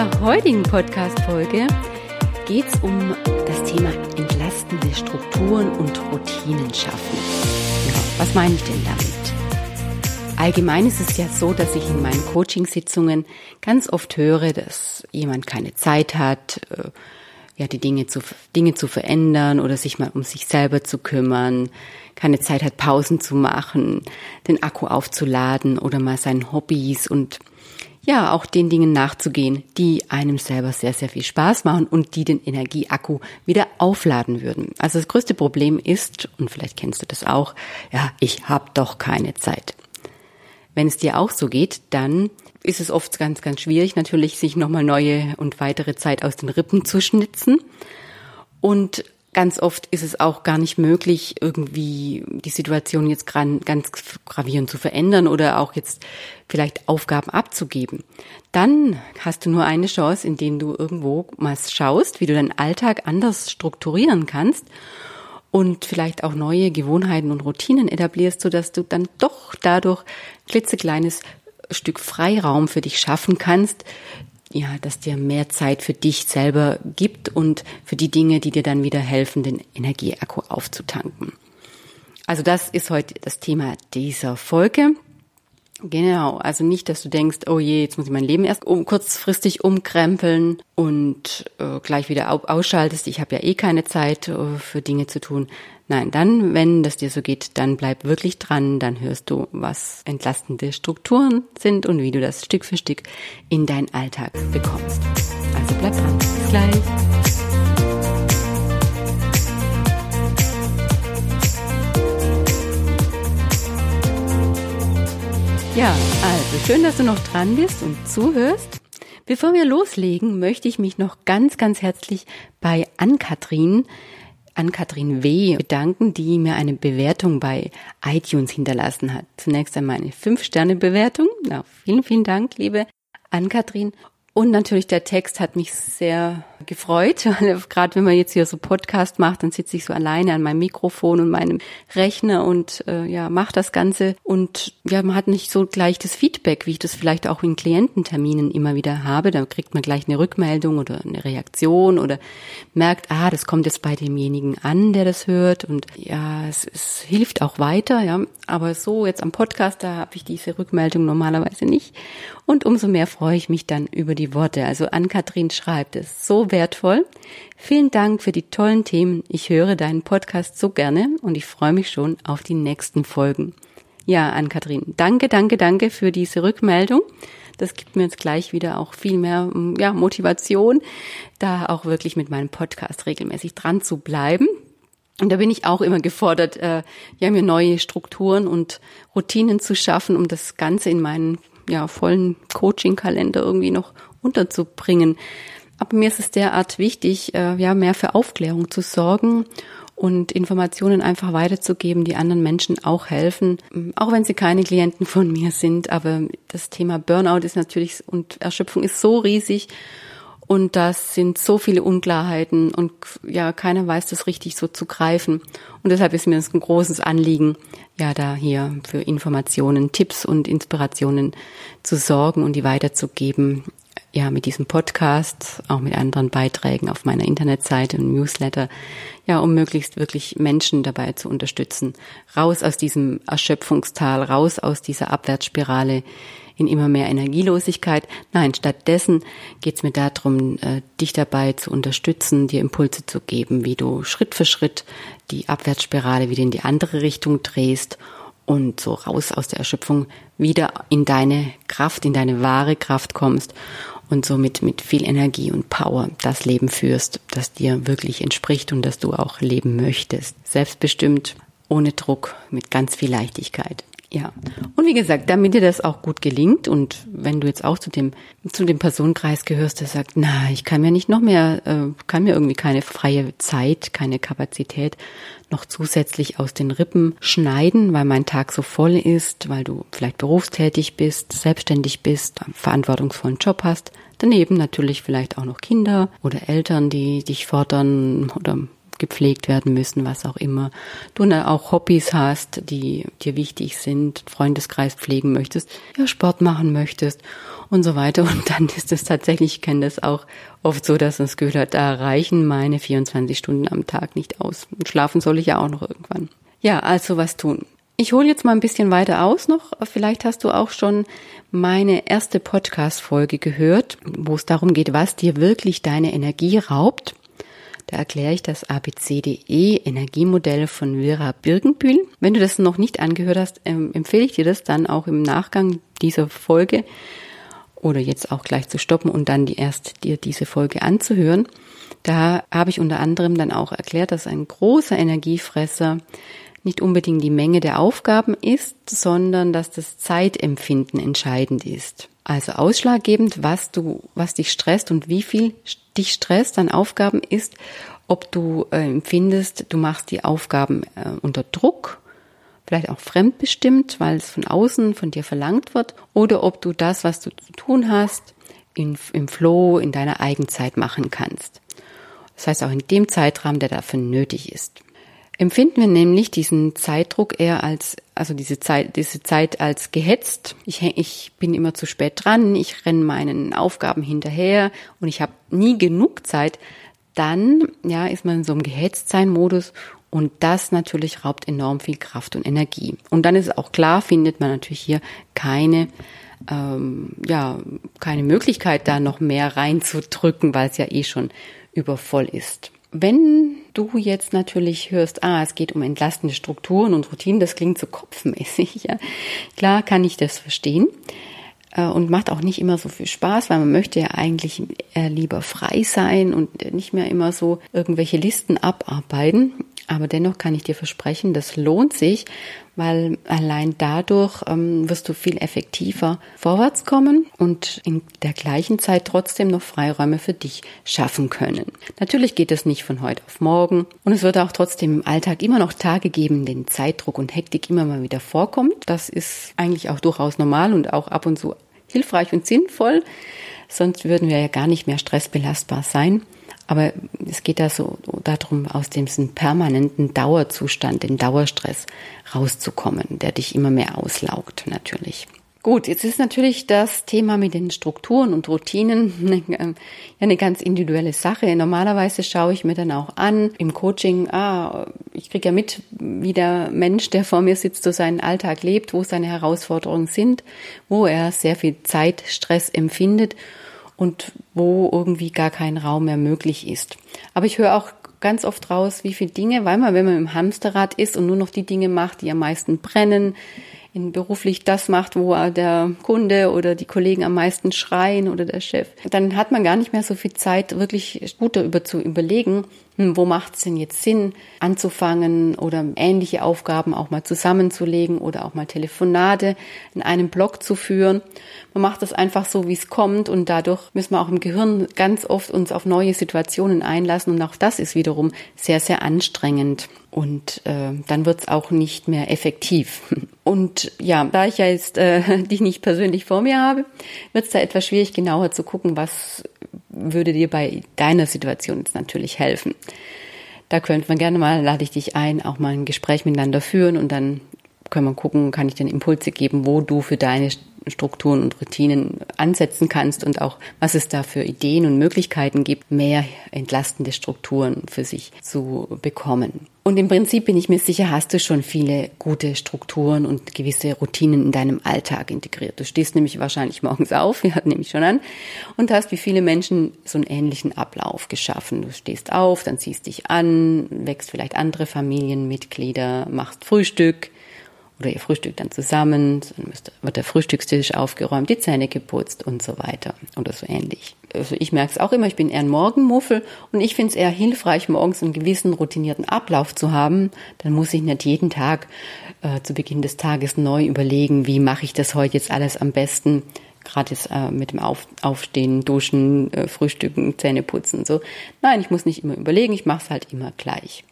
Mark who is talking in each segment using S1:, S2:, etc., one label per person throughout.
S1: der heutigen Podcast-Folge geht es um das Thema entlastende Strukturen und Routinen schaffen. Was meine ich denn damit? Allgemein ist es ja so, dass ich in meinen Coachingsitzungen ganz oft höre, dass jemand keine Zeit hat, äh, ja, die Dinge zu, Dinge zu verändern oder sich mal um sich selber zu kümmern, keine Zeit hat, Pausen zu machen, den Akku aufzuladen oder mal seinen Hobbys und ja, auch den Dingen nachzugehen, die einem selber sehr, sehr viel Spaß machen und die den Energieakku wieder aufladen würden. Also das größte Problem ist, und vielleicht kennst du das auch, ja, ich habe doch keine Zeit. Wenn es dir auch so geht, dann ist es oft ganz, ganz schwierig, natürlich sich nochmal neue und weitere Zeit aus den Rippen zu schnitzen. Und ganz oft ist es auch gar nicht möglich, irgendwie die Situation jetzt ganz gravierend zu verändern oder auch jetzt vielleicht Aufgaben abzugeben. Dann hast du nur eine Chance, indem du irgendwo mal schaust, wie du deinen Alltag anders strukturieren kannst und vielleicht auch neue Gewohnheiten und Routinen etablierst, sodass du dann doch dadurch klitzekleines Stück Freiraum für dich schaffen kannst, ja, dass dir mehr Zeit für dich selber gibt und für die Dinge, die dir dann wieder helfen, den Energieakku aufzutanken. Also das ist heute das Thema dieser Folge. Genau, also nicht, dass du denkst, oh je, jetzt muss ich mein Leben erst um, kurzfristig umkrempeln und äh, gleich wieder ausschaltest. Ich habe ja eh keine Zeit äh, für Dinge zu tun. Nein, dann, wenn das dir so geht, dann bleib wirklich dran, dann hörst du, was entlastende Strukturen sind und wie du das Stück für Stück in deinen Alltag bekommst. Also bleib dran. Bis gleich. Ja, also schön, dass du noch dran bist und zuhörst. Bevor wir loslegen, möchte ich mich noch ganz, ganz herzlich bei Ann-Kathrin, Ann-Kathrin W. bedanken, die mir eine Bewertung bei iTunes hinterlassen hat. Zunächst einmal eine 5-Sterne-Bewertung. Ja, vielen, vielen Dank, liebe Ann-Kathrin. Und natürlich der Text hat mich sehr gefreut. Gerade wenn man jetzt hier so Podcast macht, dann sitze ich so alleine an meinem Mikrofon und meinem Rechner und äh, ja, mache das Ganze. Und ja, man hat nicht so gleich das Feedback, wie ich das vielleicht auch in Kliententerminen immer wieder habe. Da kriegt man gleich eine Rückmeldung oder eine Reaktion oder merkt, ah, das kommt jetzt bei demjenigen an, der das hört. Und ja, es, es hilft auch weiter, ja. Aber so jetzt am Podcast, da habe ich diese Rückmeldung normalerweise nicht. Und umso mehr freue ich mich dann über die Worte. Also Ann-Kathrin schreibt es so wertvoll. Vielen Dank für die tollen Themen. Ich höre deinen Podcast so gerne und ich freue mich schon auf die nächsten Folgen. Ja, Ann-Kathrin, danke, danke, danke für diese Rückmeldung. Das gibt mir jetzt gleich wieder auch viel mehr ja, Motivation, da auch wirklich mit meinem Podcast regelmäßig dran zu bleiben. Und da bin ich auch immer gefordert, äh, ja, mir neue Strukturen und Routinen zu schaffen, um das Ganze in meinen ja, vollen Coaching-Kalender irgendwie noch unterzubringen. Aber mir ist es derart wichtig, äh, ja, mehr für Aufklärung zu sorgen und Informationen einfach weiterzugeben, die anderen Menschen auch helfen, auch wenn sie keine Klienten von mir sind. Aber das Thema Burnout ist natürlich und Erschöpfung ist so riesig und das sind so viele Unklarheiten und ja, keiner weiß das richtig so zu greifen. Und deshalb ist mir das ein großes Anliegen, ja, da hier für Informationen, Tipps und Inspirationen zu sorgen und die weiterzugeben. Ja, mit diesem Podcast, auch mit anderen Beiträgen auf meiner Internetseite und Newsletter, ja, um möglichst wirklich Menschen dabei zu unterstützen, raus aus diesem Erschöpfungstal, raus aus dieser Abwärtsspirale, in immer mehr Energielosigkeit. Nein, stattdessen geht es mir darum, äh, dich dabei zu unterstützen, dir Impulse zu geben, wie du Schritt für Schritt die Abwärtsspirale wieder in die andere Richtung drehst und so raus aus der Erschöpfung wieder in deine Kraft, in deine wahre Kraft kommst und somit mit viel Energie und Power das Leben führst, das dir wirklich entspricht und das du auch leben möchtest. Selbstbestimmt, ohne Druck, mit ganz viel Leichtigkeit. Ja. Und wie gesagt, damit dir das auch gut gelingt und wenn du jetzt auch zu dem, zu dem Personenkreis gehörst, der sagt, na, ich kann mir nicht noch mehr, äh, kann mir irgendwie keine freie Zeit, keine Kapazität noch zusätzlich aus den Rippen schneiden, weil mein Tag so voll ist, weil du vielleicht berufstätig bist, selbstständig bist, einen verantwortungsvollen Job hast, daneben natürlich vielleicht auch noch Kinder oder Eltern, die dich fordern oder gepflegt werden müssen, was auch immer. Du auch Hobbys hast, die dir wichtig sind, Freundeskreis pflegen möchtest, ja, Sport machen möchtest und so weiter. Und dann ist es tatsächlich, ich kenne das auch oft so, dass das Gefühl da reichen meine 24 Stunden am Tag nicht aus. Und schlafen soll ich ja auch noch irgendwann. Ja, also was tun. Ich hole jetzt mal ein bisschen weiter aus noch. Vielleicht hast du auch schon meine erste Podcast-Folge gehört, wo es darum geht, was dir wirklich deine Energie raubt. Da erkläre ich das ABCDE Energiemodell von Vera Birkenbühl. Wenn du das noch nicht angehört hast, empfehle ich dir das dann auch im Nachgang dieser Folge oder jetzt auch gleich zu stoppen und dann die erst dir diese Folge anzuhören. Da habe ich unter anderem dann auch erklärt, dass ein großer Energiefresser nicht unbedingt die Menge der Aufgaben ist, sondern dass das Zeitempfinden entscheidend ist. Also ausschlaggebend, was du, was dich stresst und wie viel dich stresst an Aufgaben ist, ob du äh, empfindest, du machst die Aufgaben äh, unter Druck, vielleicht auch fremdbestimmt, weil es von außen von dir verlangt wird, oder ob du das, was du zu tun hast, in, im Flow, in deiner Eigenzeit machen kannst. Das heißt auch in dem Zeitrahmen, der dafür nötig ist empfinden wir nämlich diesen Zeitdruck eher als, also diese Zeit, diese Zeit als gehetzt. Ich, ich bin immer zu spät dran, ich renne meinen Aufgaben hinterher und ich habe nie genug Zeit. Dann, ja, ist man in so einem Gehetztsein-Modus und das natürlich raubt enorm viel Kraft und Energie. Und dann ist es auch klar, findet man natürlich hier keine ähm, ja, keine Möglichkeit, da noch mehr reinzudrücken, weil es ja eh schon übervoll ist. Wenn du jetzt natürlich hörst, ah, es geht um entlastende Strukturen und Routinen, das klingt so kopfmäßig, ja. Klar kann ich das verstehen äh, und macht auch nicht immer so viel Spaß, weil man möchte ja eigentlich äh, lieber frei sein und nicht mehr immer so irgendwelche Listen abarbeiten. Aber dennoch kann ich dir versprechen, das lohnt sich, weil allein dadurch ähm, wirst du viel effektiver vorwärts kommen und in der gleichen Zeit trotzdem noch Freiräume für dich schaffen können. Natürlich geht es nicht von heute auf morgen und es wird auch trotzdem im Alltag immer noch Tage geben, denen Zeitdruck und Hektik immer mal wieder vorkommt. Das ist eigentlich auch durchaus normal und auch ab und zu hilfreich und sinnvoll. Sonst würden wir ja gar nicht mehr stressbelastbar sein. Aber es geht da so darum, aus diesem permanenten Dauerzustand, den Dauerstress rauszukommen, der dich immer mehr auslaugt, natürlich. Gut, jetzt ist natürlich das Thema mit den Strukturen und Routinen eine, eine ganz individuelle Sache. Normalerweise schaue ich mir dann auch an im Coaching, ah, ich kriege ja mit, wie der Mensch, der vor mir sitzt, so seinen Alltag lebt, wo seine Herausforderungen sind, wo er sehr viel Zeitstress empfindet und wo irgendwie gar kein Raum mehr möglich ist. Aber ich höre auch ganz oft raus, wie viele Dinge, weil man, wenn man im Hamsterrad ist und nur noch die Dinge macht, die am meisten brennen, in beruflich das macht, wo der Kunde oder die Kollegen am meisten schreien oder der Chef, dann hat man gar nicht mehr so viel Zeit, wirklich gut darüber zu überlegen, wo macht es denn jetzt Sinn, anzufangen oder ähnliche Aufgaben auch mal zusammenzulegen oder auch mal Telefonate in einem Blog zu führen. Man macht das einfach so, wie es kommt und dadurch müssen wir auch im Gehirn ganz oft uns auf neue Situationen einlassen und auch das ist wiederum sehr, sehr anstrengend und äh, dann wird es auch nicht mehr effektiv. Und ja, da ich ja jetzt äh, dich nicht persönlich vor mir habe, wird es da etwas schwierig, genauer zu gucken, was würde dir bei deiner Situation jetzt natürlich helfen. Da könnte man gerne mal, lade ich dich ein, auch mal ein Gespräch miteinander führen und dann können wir gucken, kann ich dir Impulse geben, wo du für deine Strukturen und Routinen ansetzen kannst und auch, was es da für Ideen und Möglichkeiten gibt, mehr entlastende Strukturen für sich zu bekommen. Und im Prinzip bin ich mir sicher, hast du schon viele gute Strukturen und gewisse Routinen in deinem Alltag integriert. Du stehst nämlich wahrscheinlich morgens auf, wir hatten nämlich schon an, und hast wie viele Menschen so einen ähnlichen Ablauf geschaffen. Du stehst auf, dann ziehst dich an, wächst vielleicht andere Familienmitglieder, machst Frühstück, oder ihr frühstückt dann zusammen, dann wird der Frühstückstisch aufgeräumt, die Zähne geputzt und so weiter oder so ähnlich. Also ich merke es auch immer, ich bin eher ein Morgenmuffel und ich finde es eher hilfreich, morgens einen gewissen routinierten Ablauf zu haben. Dann muss ich nicht jeden Tag äh, zu Beginn des Tages neu überlegen, wie mache ich das heute jetzt alles am besten gerade jetzt äh, mit dem Auf, Aufstehen, Duschen, äh, Frühstücken, Zähne putzen so. Nein, ich muss nicht immer überlegen, ich mache es halt immer gleich.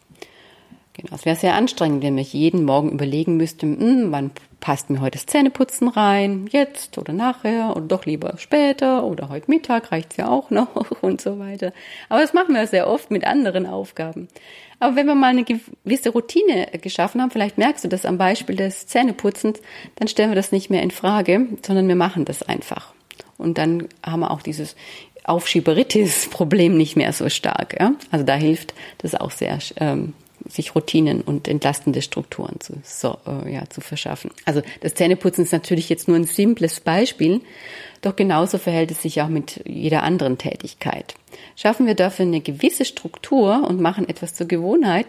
S1: Genau. Es wäre sehr anstrengend, wenn ich jeden Morgen überlegen müsste, hm, wann passt mir heute das Zähneputzen rein, jetzt oder nachher oder doch lieber später oder heute Mittag reicht's ja auch noch und so weiter. Aber das machen wir sehr oft mit anderen Aufgaben. Aber wenn wir mal eine gewisse Routine geschaffen haben, vielleicht merkst du das am Beispiel des Zähneputzens, dann stellen wir das nicht mehr in Frage, sondern wir machen das einfach. Und dann haben wir auch dieses Aufschieberitis-Problem nicht mehr so stark. Ja? Also da hilft das auch sehr, ähm, sich Routinen und entlastende Strukturen zu, so, äh, ja, zu verschaffen. Also das Zähneputzen ist natürlich jetzt nur ein simples Beispiel, doch genauso verhält es sich auch mit jeder anderen Tätigkeit. Schaffen wir dafür eine gewisse Struktur und machen etwas zur Gewohnheit,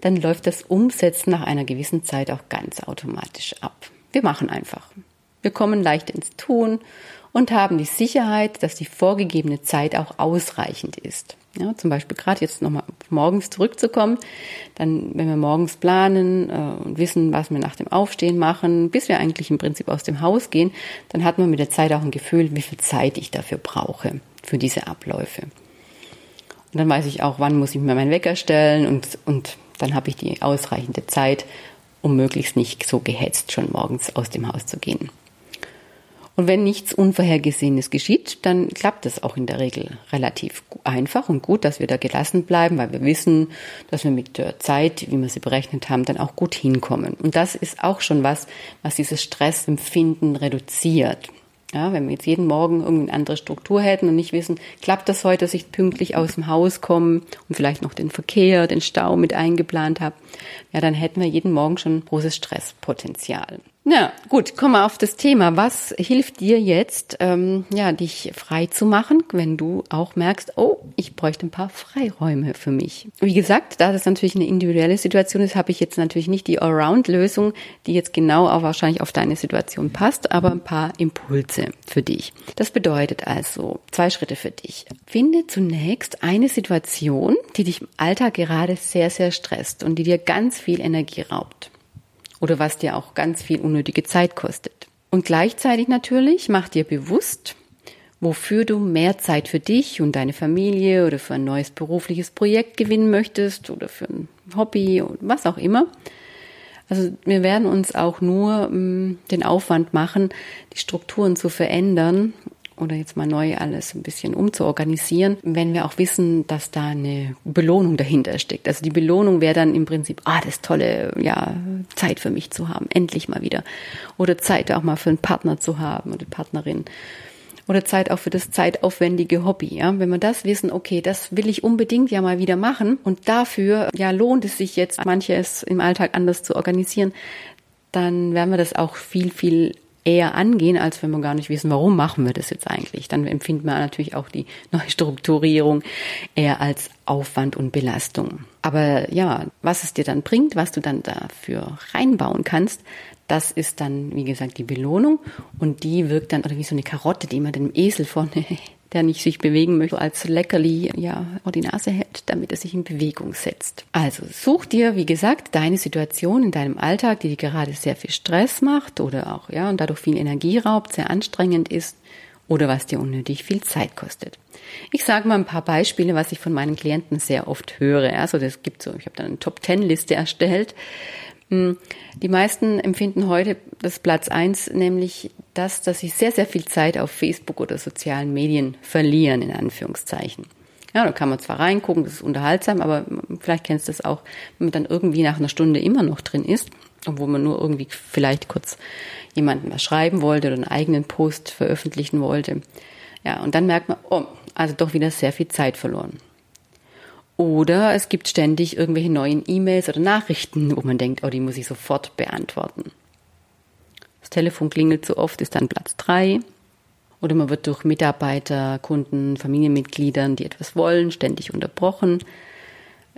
S1: dann läuft das Umsetzen nach einer gewissen Zeit auch ganz automatisch ab. Wir machen einfach. Wir kommen leicht ins Tun und haben die Sicherheit, dass die vorgegebene Zeit auch ausreichend ist. Ja, zum Beispiel gerade jetzt nochmal morgens zurückzukommen, dann, wenn wir morgens planen äh, und wissen, was wir nach dem Aufstehen machen, bis wir eigentlich im Prinzip aus dem Haus gehen, dann hat man mit der Zeit auch ein Gefühl, wie viel Zeit ich dafür brauche, für diese Abläufe. Und dann weiß ich auch, wann muss ich mir meinen Wecker stellen und, und dann habe ich die ausreichende Zeit, um möglichst nicht so gehetzt schon morgens aus dem Haus zu gehen. Und wenn nichts Unvorhergesehenes geschieht, dann klappt es auch in der Regel relativ einfach und gut, dass wir da gelassen bleiben, weil wir wissen, dass wir mit der Zeit, wie wir sie berechnet haben, dann auch gut hinkommen. Und das ist auch schon was, was dieses Stressempfinden reduziert. Ja, wenn wir jetzt jeden Morgen irgendeine andere Struktur hätten und nicht wissen, klappt das heute, dass ich pünktlich aus dem Haus komme und vielleicht noch den Verkehr, den Stau mit eingeplant habe, ja, dann hätten wir jeden Morgen schon großes Stresspotenzial. Ja, gut, kommen wir auf das Thema. Was hilft dir jetzt, ähm, ja, dich frei zu machen, wenn du auch merkst, oh, ich bräuchte ein paar Freiräume für mich. Wie gesagt, da das natürlich eine individuelle Situation ist, habe ich jetzt natürlich nicht die Allround-Lösung, die jetzt genau auch wahrscheinlich auf deine Situation passt, aber ein paar Impulse für dich. Das bedeutet also zwei Schritte für dich. Finde zunächst eine Situation, die dich im Alltag gerade sehr, sehr stresst und die dir ganz viel Energie raubt oder was dir auch ganz viel unnötige Zeit kostet. Und gleichzeitig natürlich mach dir bewusst, wofür du mehr Zeit für dich und deine Familie oder für ein neues berufliches Projekt gewinnen möchtest oder für ein Hobby und was auch immer. Also wir werden uns auch nur ähm, den Aufwand machen, die Strukturen zu verändern oder jetzt mal neu alles ein bisschen umzuorganisieren, wenn wir auch wissen, dass da eine Belohnung dahinter steckt. Also die Belohnung wäre dann im Prinzip, ah, das tolle, ja, Zeit für mich zu haben, endlich mal wieder. Oder Zeit auch mal für einen Partner zu haben oder Partnerin. Oder Zeit auch für das zeitaufwendige Hobby, ja. Wenn wir das wissen, okay, das will ich unbedingt ja mal wieder machen und dafür, ja, lohnt es sich jetzt, manches im Alltag anders zu organisieren, dann werden wir das auch viel, viel eher angehen, als wenn wir gar nicht wissen, warum machen wir das jetzt eigentlich. Dann empfinden wir natürlich auch die Neustrukturierung eher als Aufwand und Belastung. Aber ja, was es dir dann bringt, was du dann dafür reinbauen kannst, das ist dann, wie gesagt, die Belohnung und die wirkt dann oder wie so eine Karotte, die man dem Esel vorne der nicht sich bewegen möchte, als Leckerli ja vor die Nase hält, damit er sich in Bewegung setzt. Also such dir, wie gesagt, deine Situation in deinem Alltag, die dir gerade sehr viel Stress macht oder auch ja und dadurch viel Energie raubt, sehr anstrengend ist oder was dir unnötig viel Zeit kostet. Ich sage mal ein paar Beispiele, was ich von meinen Klienten sehr oft höre. Also das gibt so, ich habe dann eine Top Ten Liste erstellt die meisten empfinden heute das Platz eins, nämlich das, dass sie sehr, sehr viel Zeit auf Facebook oder sozialen Medien verlieren, in Anführungszeichen. Ja, da kann man zwar reingucken, das ist unterhaltsam, aber vielleicht kennst du das auch, wenn man dann irgendwie nach einer Stunde immer noch drin ist, obwohl man nur irgendwie vielleicht kurz jemandem was schreiben wollte oder einen eigenen Post veröffentlichen wollte. Ja, und dann merkt man, oh, also doch wieder sehr viel Zeit verloren. Oder es gibt ständig irgendwelche neuen E-Mails oder Nachrichten, wo man denkt, oh, die muss ich sofort beantworten. Das Telefon klingelt so oft, ist dann Platz drei. Oder man wird durch Mitarbeiter, Kunden, Familienmitgliedern, die etwas wollen, ständig unterbrochen.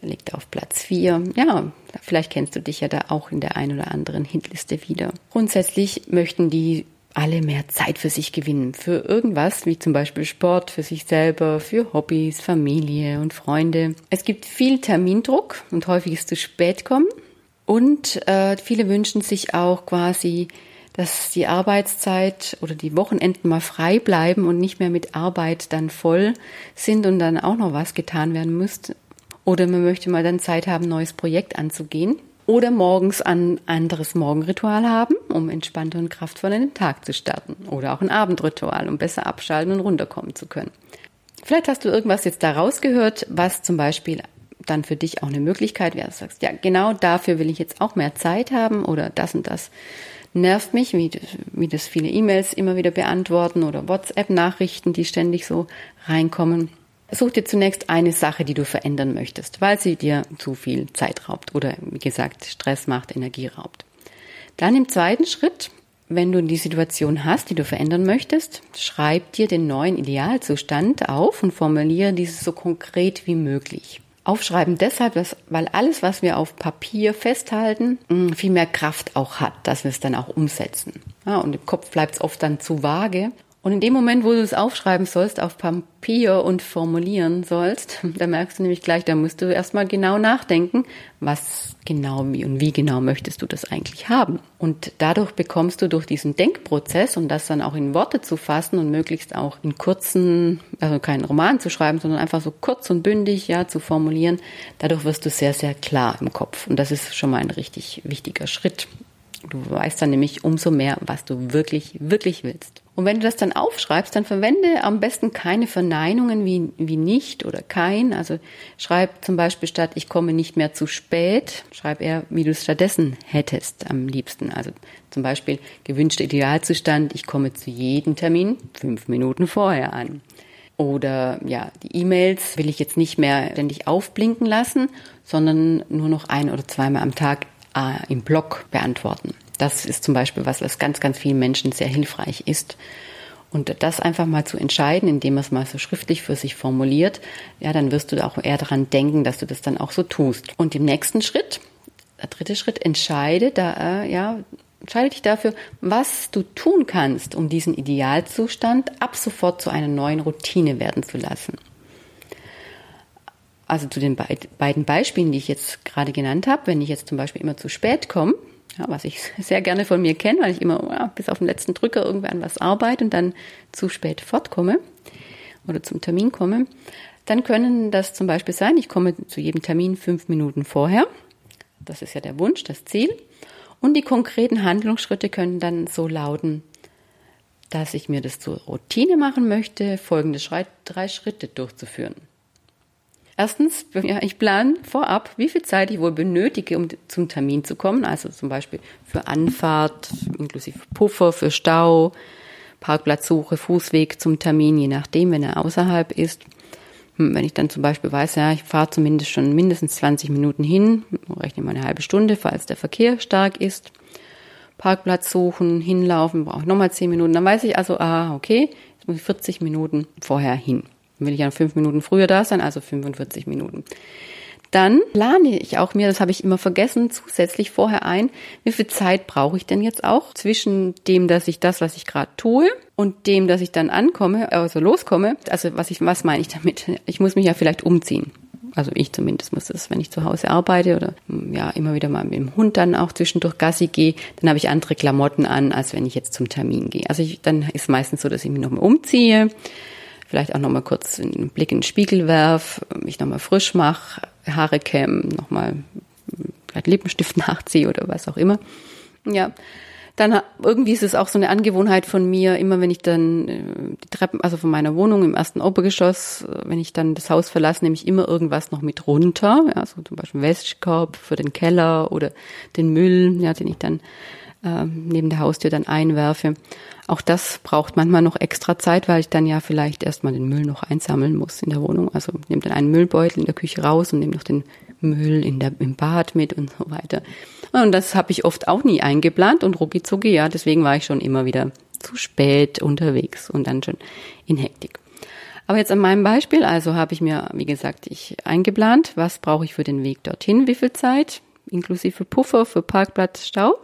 S1: Liegt auf Platz vier. Ja, vielleicht kennst du dich ja da auch in der ein oder anderen Hitliste wieder. Grundsätzlich möchten die alle mehr Zeit für sich gewinnen. Für irgendwas, wie zum Beispiel Sport, für sich selber, für Hobbys, Familie und Freunde. Es gibt viel Termindruck und häufiges zu spät kommen. Und äh, viele wünschen sich auch quasi, dass die Arbeitszeit oder die Wochenenden mal frei bleiben und nicht mehr mit Arbeit dann voll sind und dann auch noch was getan werden müsste. Oder man möchte mal dann Zeit haben, ein neues Projekt anzugehen. Oder morgens ein anderes Morgenritual haben, um entspannter und kraftvoll in den Tag zu starten. Oder auch ein Abendritual, um besser abschalten und runterkommen zu können. Vielleicht hast du irgendwas jetzt da rausgehört, was zum Beispiel dann für dich auch eine Möglichkeit wäre. Du sagst, ja, genau dafür will ich jetzt auch mehr Zeit haben oder das und das nervt mich, wie, wie das viele E-Mails immer wieder beantworten oder WhatsApp-Nachrichten, die ständig so reinkommen. Such dir zunächst eine Sache, die du verändern möchtest, weil sie dir zu viel Zeit raubt oder wie gesagt Stress macht, Energie raubt. Dann im zweiten Schritt, wenn du die Situation hast, die du verändern möchtest, schreib dir den neuen Idealzustand auf und formuliere dieses so konkret wie möglich. Aufschreiben deshalb, weil alles, was wir auf Papier festhalten, mm, viel mehr Kraft auch hat, dass wir es dann auch umsetzen. Ja, und im Kopf bleibt es oft dann zu vage. Und in dem Moment, wo du es aufschreiben sollst, auf Papier und formulieren sollst, da merkst du nämlich gleich, da musst du erstmal genau nachdenken, was genau, wie und wie genau möchtest du das eigentlich haben. Und dadurch bekommst du durch diesen Denkprozess und das dann auch in Worte zu fassen und möglichst auch in kurzen, also keinen Roman zu schreiben, sondern einfach so kurz und bündig, ja, zu formulieren, dadurch wirst du sehr, sehr klar im Kopf. Und das ist schon mal ein richtig wichtiger Schritt. Du weißt dann nämlich umso mehr, was du wirklich, wirklich willst. Und wenn du das dann aufschreibst, dann verwende am besten keine Verneinungen wie, wie nicht oder kein. Also schreib zum Beispiel statt ich komme nicht mehr zu spät, schreib eher, wie du es stattdessen hättest am liebsten. Also zum Beispiel gewünschter Idealzustand, ich komme zu jedem Termin fünf Minuten vorher an. Oder ja, die E-Mails will ich jetzt nicht mehr ständig aufblinken lassen, sondern nur noch ein oder zweimal am Tag äh, im Blog beantworten. Das ist zum Beispiel was, was ganz, ganz vielen Menschen sehr hilfreich ist. Und das einfach mal zu entscheiden, indem man es mal so schriftlich für sich formuliert, ja, dann wirst du auch eher daran denken, dass du das dann auch so tust. Und im nächsten Schritt, der dritte Schritt, entscheide da, äh, ja, entscheide dich dafür, was du tun kannst, um diesen Idealzustand ab sofort zu einer neuen Routine werden zu lassen. Also zu den beiden Beispielen, die ich jetzt gerade genannt habe, wenn ich jetzt zum Beispiel immer zu spät komme, ja, was ich sehr gerne von mir kenne, weil ich immer ja, bis auf den letzten Drücker irgendwie an was arbeite und dann zu spät fortkomme oder zum Termin komme, dann können das zum Beispiel sein, ich komme zu jedem Termin fünf Minuten vorher. Das ist ja der Wunsch, das Ziel. Und die konkreten Handlungsschritte können dann so lauten, dass ich mir das zur Routine machen möchte, folgende drei Schritte durchzuführen. Erstens, ja, ich plane vorab, wie viel Zeit ich wohl benötige, um zum Termin zu kommen. Also zum Beispiel für Anfahrt, inklusive Puffer, für Stau, Parkplatzsuche, Fußweg zum Termin, je nachdem, wenn er außerhalb ist. Hm, wenn ich dann zum Beispiel weiß, ja, ich fahre zumindest schon mindestens 20 Minuten hin, rechne mal eine halbe Stunde, falls der Verkehr stark ist. Parkplatz suchen, hinlaufen, brauche ich nochmal 10 Minuten. Dann weiß ich also, ah, okay, jetzt muss ich 40 Minuten vorher hin will ich ja fünf Minuten früher da sein, also 45 Minuten. Dann plane ich auch mir, das habe ich immer vergessen, zusätzlich vorher ein, wie viel Zeit brauche ich denn jetzt auch zwischen dem, dass ich das, was ich gerade tue, und dem, dass ich dann ankomme, also loskomme. Also was ich, was meine ich damit? Ich muss mich ja vielleicht umziehen. Also ich zumindest muss das, wenn ich zu Hause arbeite oder ja immer wieder mal mit dem Hund dann auch zwischendurch Gassi gehe, dann habe ich andere Klamotten an, als wenn ich jetzt zum Termin gehe. Also ich, dann ist meistens so, dass ich mich nochmal umziehe, vielleicht auch nochmal kurz einen Blick in den Spiegel werf, mich nochmal frisch mache, Haare kämm, nochmal vielleicht Lippenstift nachziehe oder was auch immer. Ja. Dann irgendwie ist es auch so eine Angewohnheit von mir, immer wenn ich dann äh, die Treppen, also von meiner Wohnung im ersten Obergeschoss, äh, wenn ich dann das Haus verlasse, nehme ich immer irgendwas noch mit runter, ja, so zum Beispiel Wäschekorb für den Keller oder den Müll, ja, den ich dann äh, neben der Haustür dann einwerfe. Auch das braucht manchmal noch extra Zeit, weil ich dann ja vielleicht erstmal den Müll noch einsammeln muss in der Wohnung. Also nehme dann einen Müllbeutel in der Küche raus und nehme noch den Müll in der, im Bad mit und so weiter. Und das habe ich oft auch nie eingeplant und rucki zucki, ja, deswegen war ich schon immer wieder zu spät unterwegs und dann schon in Hektik. Aber jetzt an meinem Beispiel, also habe ich mir, wie gesagt, ich eingeplant, was brauche ich für den Weg dorthin, wie viel Zeit, inklusive Puffer für Parkplatz, Stau.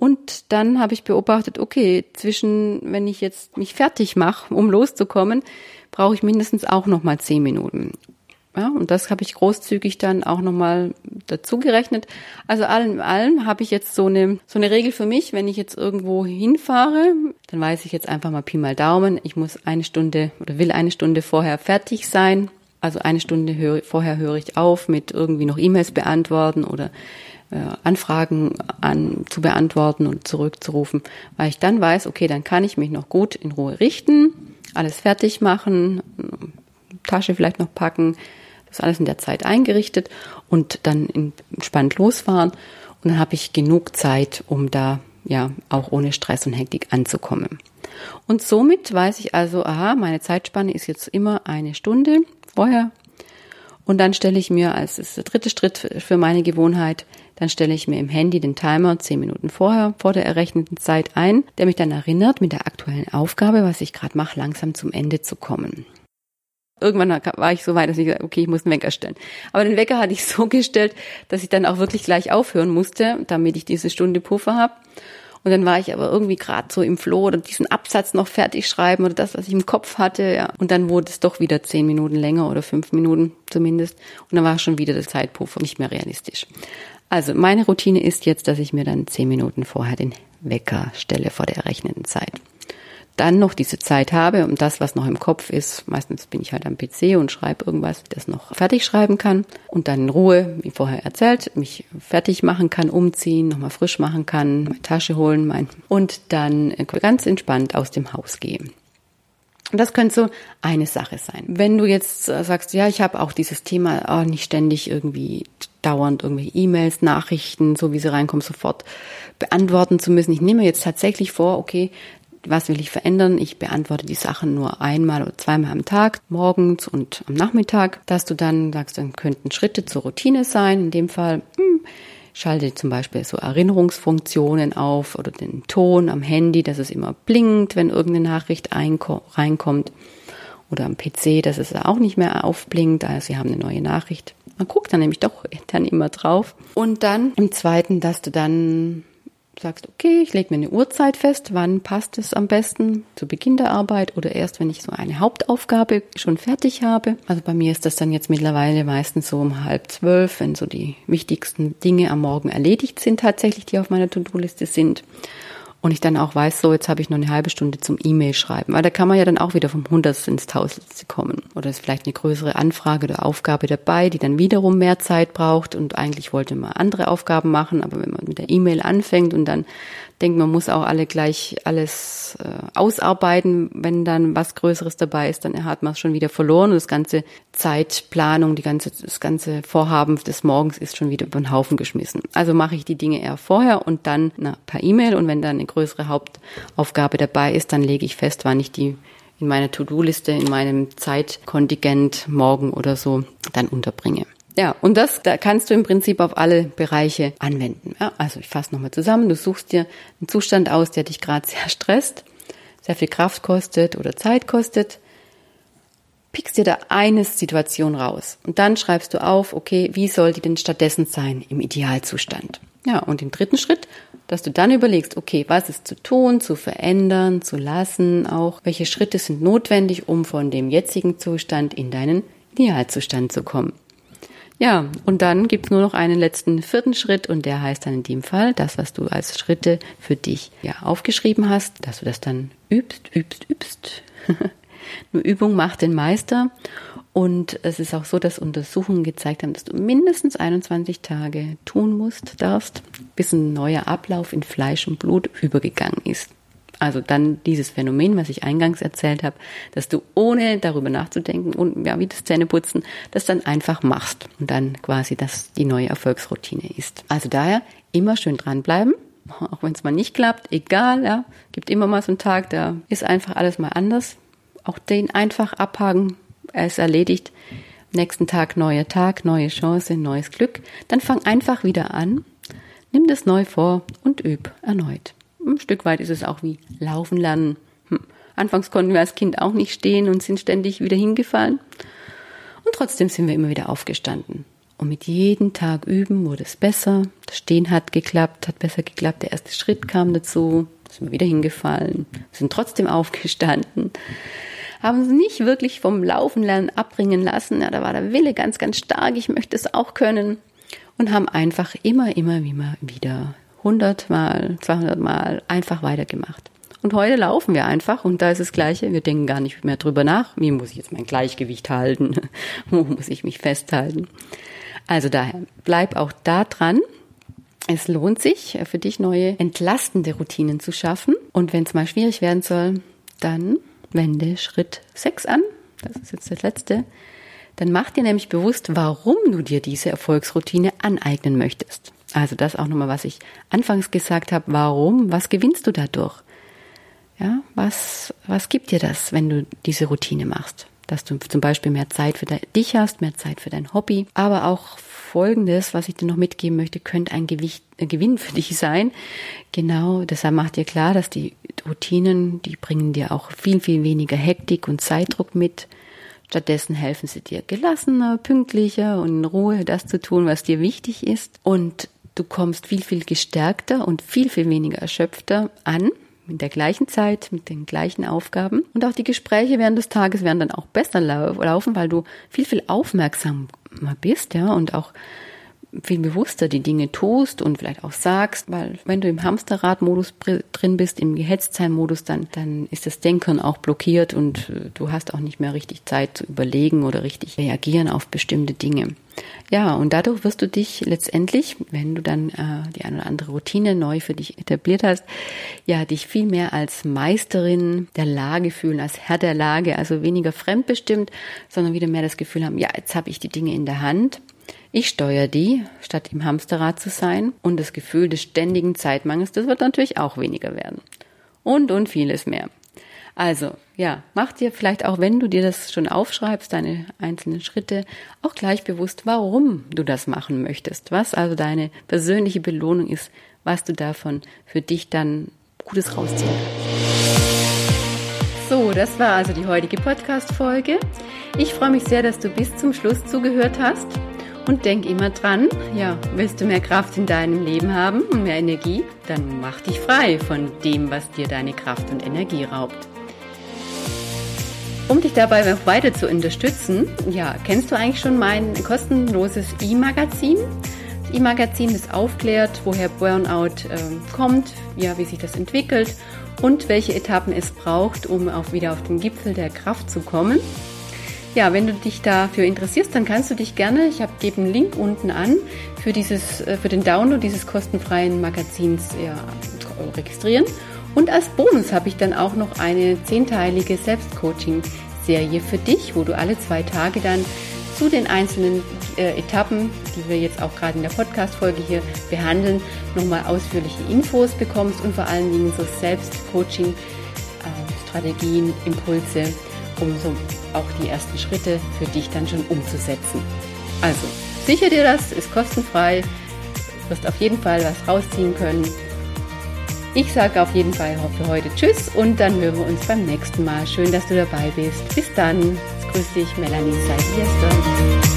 S1: Und dann habe ich beobachtet, okay, zwischen, wenn ich jetzt mich fertig mache, um loszukommen, brauche ich mindestens auch nochmal zehn Minuten. Ja, und das habe ich großzügig dann auch nochmal dazu gerechnet. Also allem in allem habe ich jetzt so eine, so eine Regel für mich, wenn ich jetzt irgendwo hinfahre, dann weiß ich jetzt einfach mal Pi mal Daumen, ich muss eine Stunde oder will eine Stunde vorher fertig sein. Also eine Stunde höre, vorher höre ich auf mit irgendwie noch E-Mails beantworten oder Anfragen an, zu beantworten und zurückzurufen, weil ich dann weiß, okay, dann kann ich mich noch gut in Ruhe richten, alles fertig machen, Tasche vielleicht noch packen, das alles in der Zeit eingerichtet und dann entspannt losfahren. Und dann habe ich genug Zeit, um da ja auch ohne Stress und Hektik anzukommen. Und somit weiß ich also, aha, meine Zeitspanne ist jetzt immer eine Stunde vorher. Und dann stelle ich mir, als ist der dritte Schritt für meine Gewohnheit, dann stelle ich mir im Handy den Timer zehn Minuten vorher, vor der errechneten Zeit ein, der mich dann erinnert, mit der aktuellen Aufgabe, was ich gerade mache, langsam zum Ende zu kommen irgendwann war ich so weit, dass ich gesagt okay, ich muss einen Wecker stellen. Aber den Wecker hatte ich so gestellt, dass ich dann auch wirklich gleich aufhören musste, damit ich diese Stunde Puffer habe. Und dann war ich aber irgendwie gerade so im Floh oder diesen Absatz noch fertig schreiben oder das, was ich im Kopf hatte, ja. Und dann wurde es doch wieder zehn Minuten länger oder fünf Minuten zumindest. Und dann war schon wieder der Zeitpuffer nicht mehr realistisch. Also meine Routine ist jetzt, dass ich mir dann zehn Minuten vorher den Wecker stelle vor der errechneten Zeit dann noch diese Zeit habe, um das, was noch im Kopf ist, meistens bin ich halt am PC und schreibe irgendwas, das noch fertig schreiben kann und dann in Ruhe, wie vorher erzählt, mich fertig machen kann, umziehen, nochmal frisch machen kann, meine Tasche holen mein, und dann ganz entspannt aus dem Haus gehen. Und das könnte so eine Sache sein. Wenn du jetzt sagst, ja, ich habe auch dieses Thema, oh, nicht ständig irgendwie dauernd irgendwelche E-Mails, Nachrichten, so wie sie reinkommen, sofort beantworten zu müssen. Ich nehme jetzt tatsächlich vor, okay, was will ich verändern? Ich beantworte die Sachen nur einmal oder zweimal am Tag, morgens und am Nachmittag, dass du dann sagst, dann könnten Schritte zur Routine sein. In dem Fall, hm, schalte zum Beispiel so Erinnerungsfunktionen auf oder den Ton am Handy, dass es immer blinkt, wenn irgendeine Nachricht reinkommt. Oder am PC, dass es auch nicht mehr aufblinkt, also sie haben eine neue Nachricht. Man guckt dann nämlich doch dann immer drauf. Und dann im zweiten, dass du dann sagst, okay, ich lege mir eine Uhrzeit fest, wann passt es am besten zu Beginn der Arbeit oder erst, wenn ich so eine Hauptaufgabe schon fertig habe. Also bei mir ist das dann jetzt mittlerweile meistens so um halb zwölf, wenn so die wichtigsten Dinge am Morgen erledigt sind tatsächlich, die auf meiner To-Do-Liste sind und ich dann auch weiß, so jetzt habe ich noch eine halbe Stunde zum E-Mail schreiben, weil da kann man ja dann auch wieder vom Hundertsten ins Tausendste kommen. Oder ist vielleicht eine größere Anfrage oder Aufgabe dabei, die dann wiederum mehr Zeit braucht und eigentlich wollte man andere Aufgaben machen, aber wenn man mit der E-Mail anfängt und dann denke, man muss auch alle gleich alles äh, ausarbeiten. Wenn dann was Größeres dabei ist, dann hat man es schon wieder verloren und das ganze Zeitplanung, die ganze, das ganze Vorhaben des Morgens ist schon wieder über den Haufen geschmissen. Also mache ich die Dinge eher vorher und dann na, per E-Mail und wenn dann eine größere Hauptaufgabe dabei ist, dann lege ich fest, wann ich die in meiner To-Do-Liste, in meinem Zeitkontingent morgen oder so dann unterbringe. Ja, und das da kannst du im Prinzip auf alle Bereiche anwenden. Ja, also ich fasse nochmal zusammen. Du suchst dir einen Zustand aus, der dich gerade sehr stresst, sehr viel Kraft kostet oder Zeit kostet. Pickst dir da eine Situation raus und dann schreibst du auf, okay, wie soll die denn stattdessen sein im Idealzustand? Ja, und im dritten Schritt, dass du dann überlegst, okay, was ist zu tun, zu verändern, zu lassen, auch welche Schritte sind notwendig, um von dem jetzigen Zustand in deinen Idealzustand zu kommen. Ja, und dann gibt's nur noch einen letzten vierten Schritt und der heißt dann in dem Fall, das, was du als Schritte für dich ja aufgeschrieben hast, dass du das dann übst, übst, übst. nur Übung macht den Meister. Und es ist auch so, dass Untersuchungen gezeigt haben, dass du mindestens 21 Tage tun musst, darfst, bis ein neuer Ablauf in Fleisch und Blut übergegangen ist. Also dann dieses Phänomen, was ich eingangs erzählt habe, dass du ohne darüber nachzudenken und ja, wie das Zähneputzen, das dann einfach machst und dann quasi das die neue Erfolgsroutine ist. Also daher immer schön dranbleiben, auch wenn es mal nicht klappt, egal, ja, gibt immer mal so einen Tag, da ist einfach alles mal anders. Auch den einfach abhaken, er ist erledigt. Nächsten Tag neuer Tag, neue Chance, neues Glück. Dann fang einfach wieder an, nimm das neu vor und üb erneut. Ein Stück weit ist es auch wie Laufen lernen. Hm. Anfangs konnten wir als Kind auch nicht stehen und sind ständig wieder hingefallen. Und trotzdem sind wir immer wieder aufgestanden. Und mit jedem Tag üben wurde es besser. Das Stehen hat geklappt, hat besser geklappt. Der erste Schritt kam dazu. Sind wir wieder hingefallen, sind trotzdem aufgestanden. Haben uns nicht wirklich vom Laufen lernen abbringen lassen. Ja, da war der Wille ganz, ganz stark. Ich möchte es auch können. Und haben einfach immer, immer, immer wieder 100 Mal, 200 Mal einfach weitergemacht. Und heute laufen wir einfach und da ist das Gleiche. Wir denken gar nicht mehr drüber nach. Wie muss ich jetzt mein Gleichgewicht halten? Wo muss ich mich festhalten? Also daher, bleib auch da dran. Es lohnt sich für dich neue entlastende Routinen zu schaffen. Und wenn es mal schwierig werden soll, dann wende Schritt 6 an. Das ist jetzt das letzte. Dann mach dir nämlich bewusst, warum du dir diese Erfolgsroutine aneignen möchtest. Also das auch nochmal, was ich anfangs gesagt habe. Warum? Was gewinnst du dadurch? Ja, was, was gibt dir das, wenn du diese Routine machst? Dass du zum Beispiel mehr Zeit für dich hast, mehr Zeit für dein Hobby, aber auch Folgendes, was ich dir noch mitgeben möchte, könnte ein Gewicht, ein Gewinn für dich sein. Genau, deshalb macht dir klar, dass die Routinen, die bringen dir auch viel, viel weniger Hektik und Zeitdruck mit. Stattdessen helfen sie dir gelassener, pünktlicher und in Ruhe das zu tun, was dir wichtig ist. Und du kommst viel, viel gestärkter und viel, viel weniger erschöpfter an mit der gleichen Zeit, mit den gleichen Aufgaben. Und auch die Gespräche während des Tages werden dann auch besser laufen, weil du viel, viel aufmerksamer bist, ja, und auch viel bewusster die Dinge tust und vielleicht auch sagst, weil wenn du im Hamsterrad-Modus drin bist, im Gehetztsein-Modus, dann, dann ist das Denken auch blockiert und äh, du hast auch nicht mehr richtig Zeit zu überlegen oder richtig reagieren auf bestimmte Dinge. Ja, und dadurch wirst du dich letztendlich, wenn du dann äh, die eine oder andere Routine neu für dich etabliert hast, ja, dich viel mehr als Meisterin der Lage fühlen, als Herr der Lage, also weniger fremdbestimmt, sondern wieder mehr das Gefühl haben, ja, jetzt habe ich die Dinge in der Hand ich steuere die, statt im Hamsterrad zu sein. Und das Gefühl des ständigen Zeitmangels, das wird natürlich auch weniger werden. Und, und vieles mehr. Also, ja, mach dir vielleicht auch, wenn du dir das schon aufschreibst, deine einzelnen Schritte, auch gleich bewusst, warum du das machen möchtest. Was also deine persönliche Belohnung ist, was du davon für dich dann Gutes rausziehen kannst. So, das war also die heutige Podcast-Folge. Ich freue mich sehr, dass du bis zum Schluss zugehört hast. Und denk immer dran, ja, willst du mehr Kraft in deinem Leben haben und mehr Energie, dann mach dich frei von dem, was dir deine Kraft und Energie raubt. Um dich dabei noch weiter zu unterstützen, ja, kennst du eigentlich schon mein kostenloses E-Magazin? Das E-Magazin, das aufklärt, woher Burnout äh, kommt, ja, wie sich das entwickelt und welche Etappen es braucht, um auch wieder auf den Gipfel der Kraft zu kommen. Ja, wenn du dich dafür interessierst, dann kannst du dich gerne, ich habe gebe einen Link unten an, für, dieses, äh, für den Download dieses kostenfreien Magazins ja, registrieren. Und als Bonus habe ich dann auch noch eine zehnteilige Selbstcoaching-Serie für dich, wo du alle zwei Tage dann zu den einzelnen äh, Etappen, die wir jetzt auch gerade in der Podcast-Folge hier behandeln, nochmal ausführliche Infos bekommst und vor allen Dingen so Selbstcoaching-Strategien, äh, Impulse, um so auch die ersten Schritte für dich dann schon umzusetzen. Also, sicher dir das, ist kostenfrei, wirst auf jeden Fall was rausziehen können. Ich sage auf jeden Fall für heute Tschüss und dann hören wir uns beim nächsten Mal. Schön, dass du dabei bist. Bis dann. Grüß dich, Melanie Seid.